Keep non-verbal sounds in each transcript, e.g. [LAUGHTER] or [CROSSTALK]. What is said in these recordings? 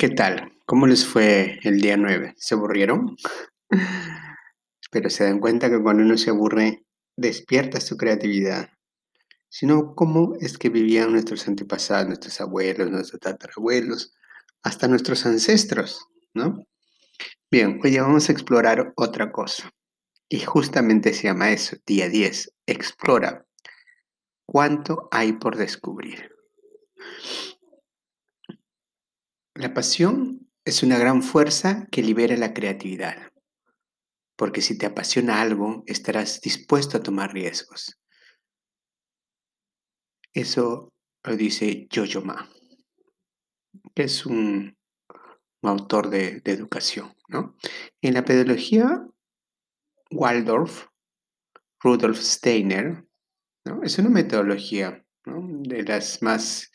¿Qué tal? ¿Cómo les fue el día 9? ¿Se aburrieron? [LAUGHS] Pero se dan cuenta que cuando uno se aburre, despierta su creatividad. Sino cómo es que vivían nuestros antepasados, nuestros abuelos, nuestros tatarabuelos, hasta nuestros ancestros, ¿no? Bien, hoy vamos a explorar otra cosa. Y justamente se llama eso, día 10. Explora. ¿Cuánto hay por descubrir? La pasión es una gran fuerza que libera la creatividad, porque si te apasiona algo, estarás dispuesto a tomar riesgos. Eso lo dice Jojo Ma, que es un, autor de, educación. En la pedagogía, Waldorf, Rudolf Steiner, es una metodología de las más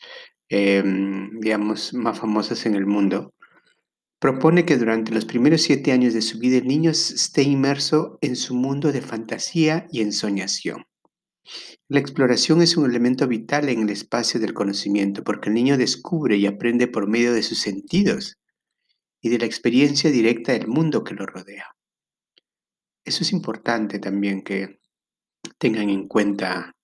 Em, digamos, más famosas en el mundo, propone que durante los primeros siete años de su vida el niño esté inmerso en su mundo de fantasía y ensoñación. La exploración es un elemento vital en el espacio del conocimiento porque el niño descubre y aprende por medio de sus sentidos y de la experiencia directa del mundo que lo rodea. Eso es importante también que tengan en cuenta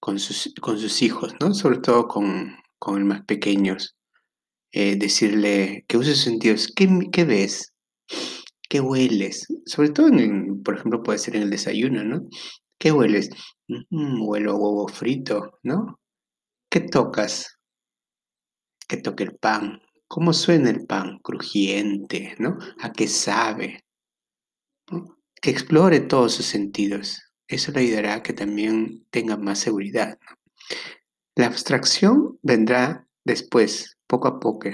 con sus, con sus hijos, ¿no? Sobre todo con, con el más pequeños, eh, decirle que use sus sentidos. ¿Qué, ves? ¿Qué hueles? Sobre todo, en por ejemplo, puede ser en el desayuno, ¿no? ¿Qué hueles? Mm, huelo huevo frito, ¿no? ¿Qué tocas? ¿Qué toque el pan? ¿Cómo suena el pan? Crujiente, ¿no? ¿A qué sabe? Que explore todos sus sentidos. Eso le ayudará a que también tenga más seguridad. ¿no? La abstracción vendrá después, poco a poco,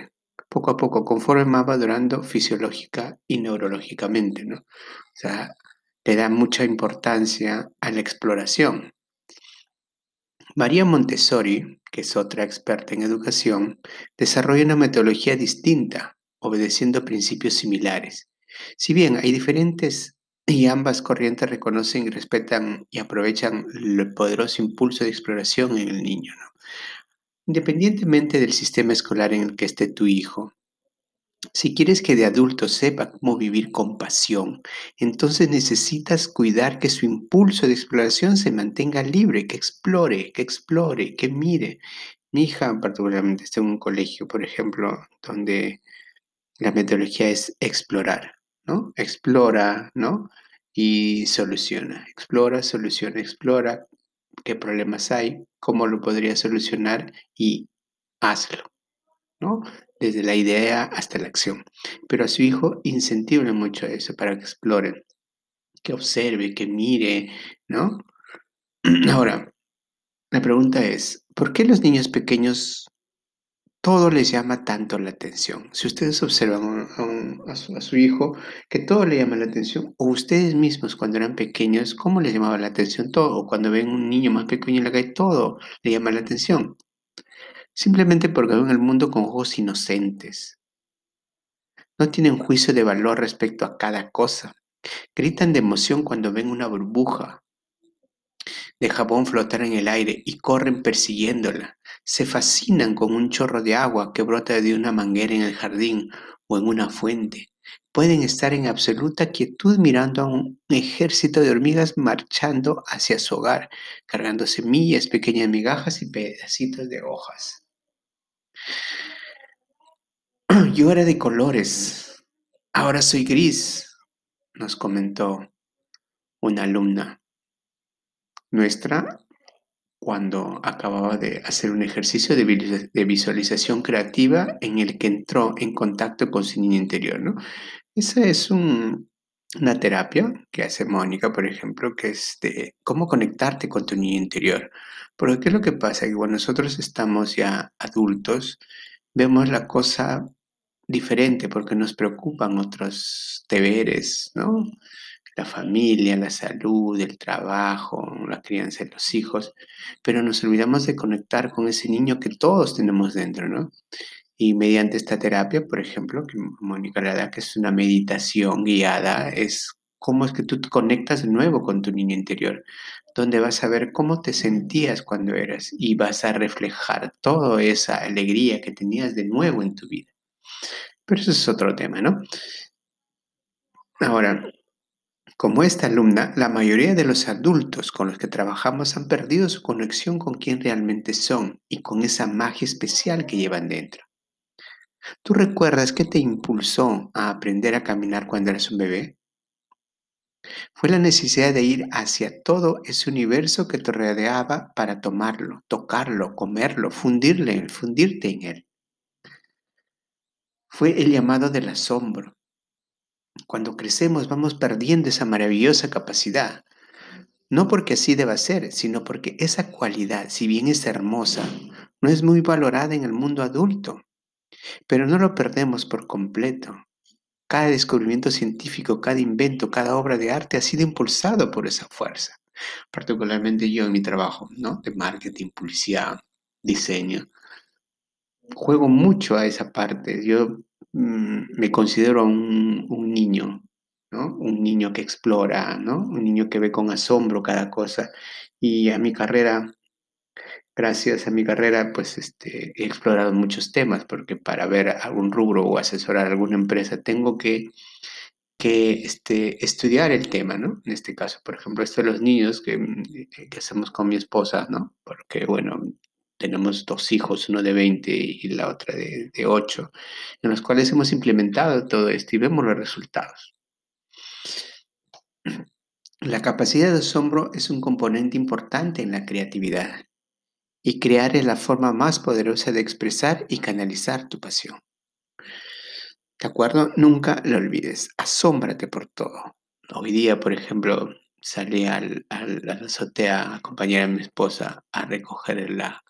poco a poco, conforme va madurando fisiológica y neurológicamente, ¿no? O sea, le da mucha importancia a la exploración. María Montessori, que es otra experta en educación, desarrolla una metodología distinta, obedeciendo principios similares. Si bien hay diferentes y ambas corrientes reconocen, respetan y aprovechan el poderoso impulso de exploración en el niño. Independientemente del sistema escolar en el que esté tu hijo, si quieres que de adulto sepa cómo vivir con pasión, entonces necesitas cuidar que su impulso de exploración se mantenga libre, que explore, que explore, que mire. Mi hija particularmente está en un colegio, por ejemplo, donde la metodología es explorar, ¿no? Explora, ¿no? Y soluciona, explora, soluciona, explora, qué problemas hay, cómo lo podría solucionar y hazlo, ¿no? Desde la idea hasta la acción. Pero a su hijo incentive mucho eso para que explore, que observe, que mire, ¿no? [CLEARS THROAT] Ahora, la pregunta es, ¿por qué los niños pequeños todo les llama tanto la atención. Si ustedes observan a, su, hijo, que todo le llama la atención, o ustedes mismos cuando eran pequeños, ¿cómo les llamaba la atención todo? O cuando ven un niño más pequeño en la calle, todo le llama la atención. Simplemente porque ven el mundo con ojos inocentes. No tienen juicio de valor respecto a cada cosa. Gritan de emoción cuando ven una burbuja de jabón flotar en el aire y corren persiguiéndola. Se fascinan con un chorro de agua que brota de una manguera en el jardín o en una fuente. Pueden estar en absoluta quietud mirando a un ejército de hormigas marchando hacia su hogar, cargando semillas, pequeñas migajas y pedacitos de hojas. [CLEARS THROAT] Yo era de colores, ahora soy gris, nos comentó una alumna nuestra cuando acababa de hacer un ejercicio de visualización creativa en el que entró en contacto con su niño interior. ¿no? Esa es una terapia que hace Mónica, por ejemplo, que es de cómo conectarte con tu niño interior. Porque ¿qué es lo que pasa? Que cuando nosotros estamos ya adultos, vemos la cosa diferente porque nos preocupan otros deberes, ¿no? La familia, la salud, el trabajo, la crianza de los hijos, pero nos olvidamos de conectar con ese niño que todos tenemos dentro, ¿no? Y mediante esta terapia, por ejemplo, que Mónica le da, que es una meditación guiada, es cómo es que tú te conectas de nuevo con tu niño interior, donde vas a ver cómo te sentías cuando eras y vas a reflejar toda esa alegría que tenías de nuevo en tu vida. Pero eso es otro tema, ¿no? Ahora, como esta alumna, la mayoría de los adultos con los que trabajamos han perdido su conexión con quién realmente son y con esa magia especial que llevan dentro. ¿Tú recuerdas qué te impulsó a aprender a caminar cuando eras un bebé? Fue la necesidad de ir hacia todo ese universo que te rodeaba para tomarlo, tocarlo, comerlo, fundirle, fundirte en él. Fue el llamado del asombro. Cuando crecemos vamos perdiendo esa maravillosa capacidad. No porque así deba ser, sino porque esa cualidad, si bien es hermosa, no es muy valorada en el mundo adulto. Pero no lo perdemos por completo. Cada descubrimiento científico, cada invento, cada obra de arte ha sido impulsado por esa fuerza. Particularmente yo en mi trabajo, ¿no? De marketing, publicidad, diseño. Juego mucho a esa parte. Yo me considero un, un niño, ¿no? Un niño que explora, ¿no? Un niño que ve con asombro cada cosa. Y a mi carrera gracias a mi carrera, pues este, he explorado muchos temas, porque para ver algún rubro o asesorar alguna empresa tengo que, que este, estudiar el tema, ¿no? En este caso, por ejemplo, esto de los niños que, eh, que hacemos con mi esposa, ¿no? Porque, bueno, tenemos dos hijos, uno de 20 y la otra de, de 8, en los cuales hemos implementado todo esto y vemos los resultados. La capacidad de asombro es un componente importante en la creatividad y crear es la forma más poderosa de expresar y canalizar tu pasión. ¿De acuerdo? Nunca lo olvides. Asómbrate por todo. Hoy día, por ejemplo, salí al, al, a la azotea a acompañar a mi esposa a recoger la,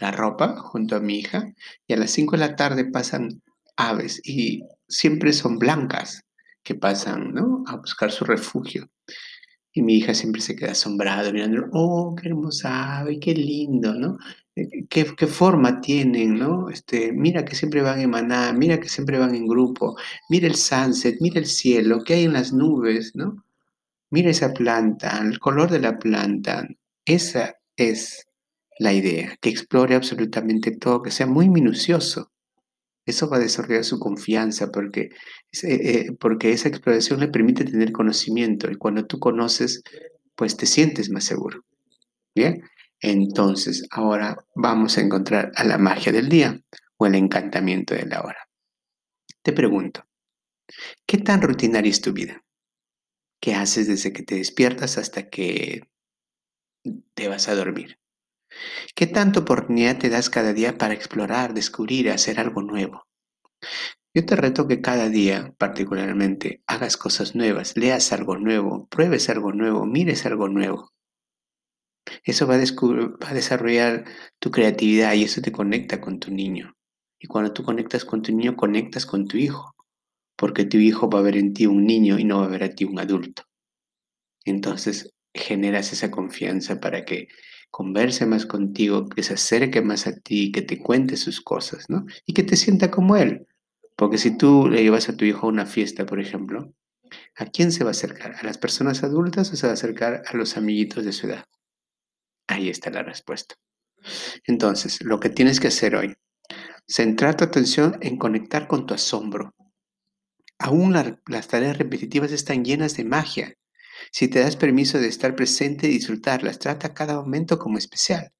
la ropa junto a mi hija y a las 5 de la tarde pasan aves y siempre son blancas que pasan ¿no? a buscar su refugio. Y mi hija siempre se queda asombrada mirando, oh, qué hermosa ave, qué lindo, ¿no? Eh, ¿Qué, qué forma tienen, ¿no? Este, mira que siempre van en maná, mira que siempre van en grupo, mira el sunset, mira el cielo, qué hay en las nubes, ¿no? Mira esa planta, el color de la planta. Esa es la idea, que explore absolutamente todo, que sea muy minucioso. Eso va a desarrollar su confianza porque, eh, porque esa exploración le permite tener conocimiento y cuando tú conoces, pues te sientes más seguro. Bien, entonces ahora vamos a encontrar a la magia del día o el encantamiento de la hora. Te pregunto, ¿qué tan rutinaria es tu vida? ¿Qué haces desde que te despiertas hasta que te vas a dormir? ¿Qué tanta oportunidad te das cada día para explorar, descubrir, hacer algo nuevo? Yo te reto que cada día, particularmente, hagas cosas nuevas, leas algo nuevo, pruebes algo nuevo, mires algo nuevo. Eso va a, desarrollar tu creatividad y eso te conecta con tu niño. Y cuando tú conectas con tu niño, conectas con tu hijo, porque tu hijo va a ver en ti un niño y no va a ver a ti un adulto. Entonces generas esa confianza para que converse más contigo, que se acerque más a ti, que te cuente sus cosas, ¿no? Y que te sienta como él. Porque si tú le llevas a tu hijo a una fiesta, por ejemplo, ¿a quién se va a acercar? ¿A las personas adultas o se va a acercar a los amiguitos de su edad? Ahí está la respuesta. Entonces, lo que tienes que hacer hoy, centrar tu atención en conectar con tu asombro. Aún las tareas repetitivas están llenas de magia si te das permiso de estar presente y disfrutarlas, trata cada momento como especial.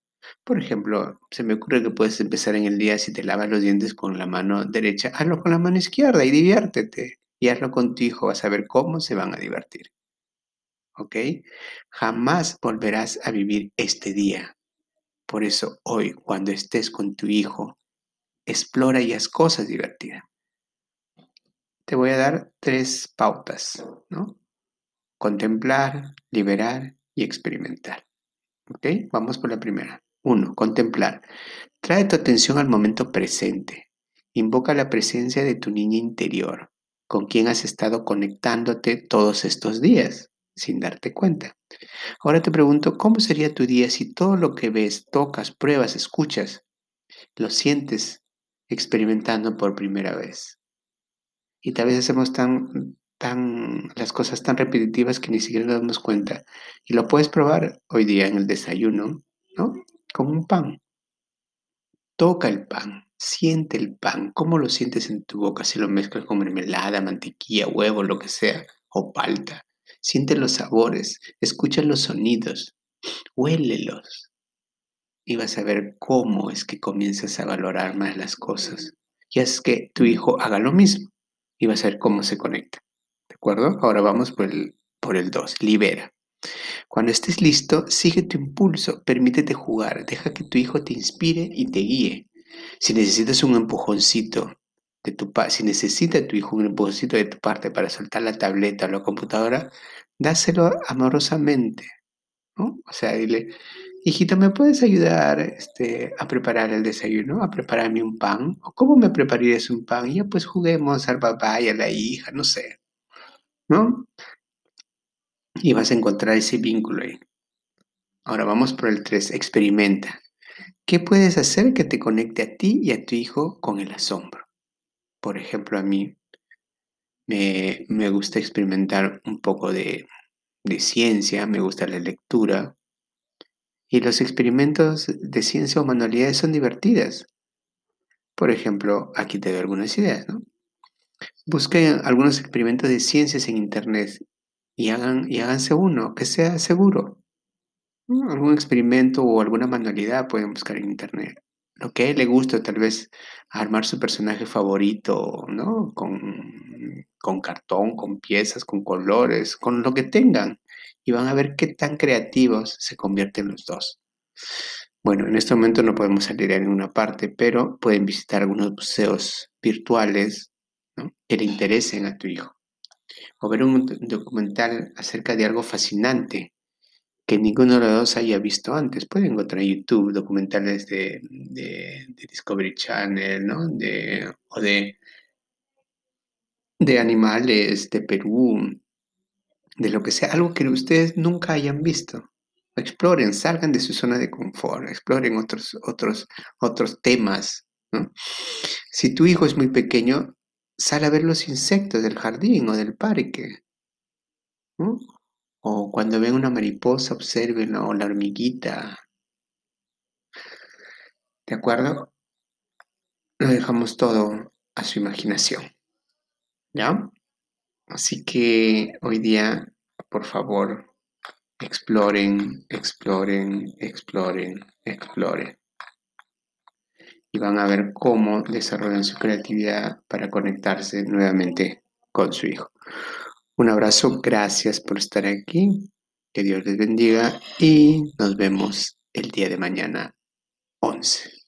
Por ejemplo, se me ocurre que puedes empezar en el día si te lavas los dientes con la mano derecha, hazlo con la mano izquierda y diviértete. Y hazlo con tu hijo, vas a ver cómo se van a divertir. ¿Ok? Jamás volverás a vivir este día. Por eso hoy, cuando estés con tu hijo, explora y haz cosas divertidas. Te voy a dar tres pautas, ¿no? Contemplar, liberar y experimentar. ¿Ok? Vamos por la primera. Uno, contemplar. Trae tu atención al momento presente. Invoca la presencia de tu niña interior, con quien has estado conectándote todos estos días, sin darte cuenta. Ahora te pregunto, ¿cómo sería tu día si todo lo que ves, tocas, pruebas, escuchas, lo sientes experimentando por primera vez? Y tal vez hacemos tan las cosas tan repetitivas que ni siquiera nos damos cuenta. Y lo puedes probar hoy día en el desayuno, ¿no? Con un pan. Toca el pan, Siente el pan, ¿cómo lo sientes en tu boca? Si lo mezclas con mermelada, mantequilla, huevo, lo que sea, o palta. Siente los sabores, escucha los sonidos, huélelos. Y vas a ver cómo es que comienzas a valorar más las cosas. Y es que tu hijo haga lo mismo. Y vas a ver cómo se conecta. ¿De acuerdo? Ahora vamos por el, por el 2. Libera. Cuando estés listo, sigue tu impulso, permítete jugar, deja que tu hijo te inspire y te guíe. Si necesitas un empujoncito de tu si necesita tu hijo un empujoncito de tu parte para soltar la tableta o la computadora, dáselo amorosamente. ¿no? O sea, dile, hijito, ¿me puedes ayudar este, a preparar el desayuno? ¿A prepararme un pan? ¿O cómo me prepararías un pan? Y ya pues juguemos al papá y a la hija, no sé. ¿No? Y vas a encontrar ese vínculo ahí. Ahora vamos por el 3. Experimenta. ¿Qué puedes hacer que te conecte a ti y a tu hijo con el asombro? Por ejemplo, a mí me, gusta experimentar un poco de, de ciencia, me gusta la lectura. Y los experimentos de ciencia o manualidades son divertidas. Por ejemplo, aquí te doy algunas ideas, ¿no? Busca algunos experimentos de ciencias en Internet y, hagan, y háganse uno, que sea seguro. Algún experimento o alguna manualidad pueden buscar en internet. Lo que a él le gusta, tal vez armar su personaje favorito, ¿no? Con, con cartón, con piezas, con colores, con lo que tengan. Y van a ver qué tan creativos se convierten los dos. Bueno, en este momento no podemos salir a ninguna parte, pero pueden visitar algunos museos virtuales que le interesen a tu hijo o ver un documental acerca de algo fascinante que ninguno de los dos haya visto antes. Pueden encontrar en YouTube documentales de, Discovery Channel, ¿no? De, o de, de animales de Perú, de lo que sea, algo que ustedes nunca hayan visto. Exploren, salgan de su zona de confort, exploren otros, otros, otros temas. Si tu hijo es muy pequeño, sale a ver los insectos del jardín o del parque. O cuando ven una mariposa, observen o la hormiguita. ¿De acuerdo? Lo dejamos todo a su imaginación. ¿Ya? Así que hoy día, por favor, exploren, exploren, exploren, exploren y van a ver cómo desarrollan su creatividad para conectarse nuevamente con su hijo. Un abrazo, gracias por estar aquí, que Dios les bendiga y nos vemos el día de mañana 11.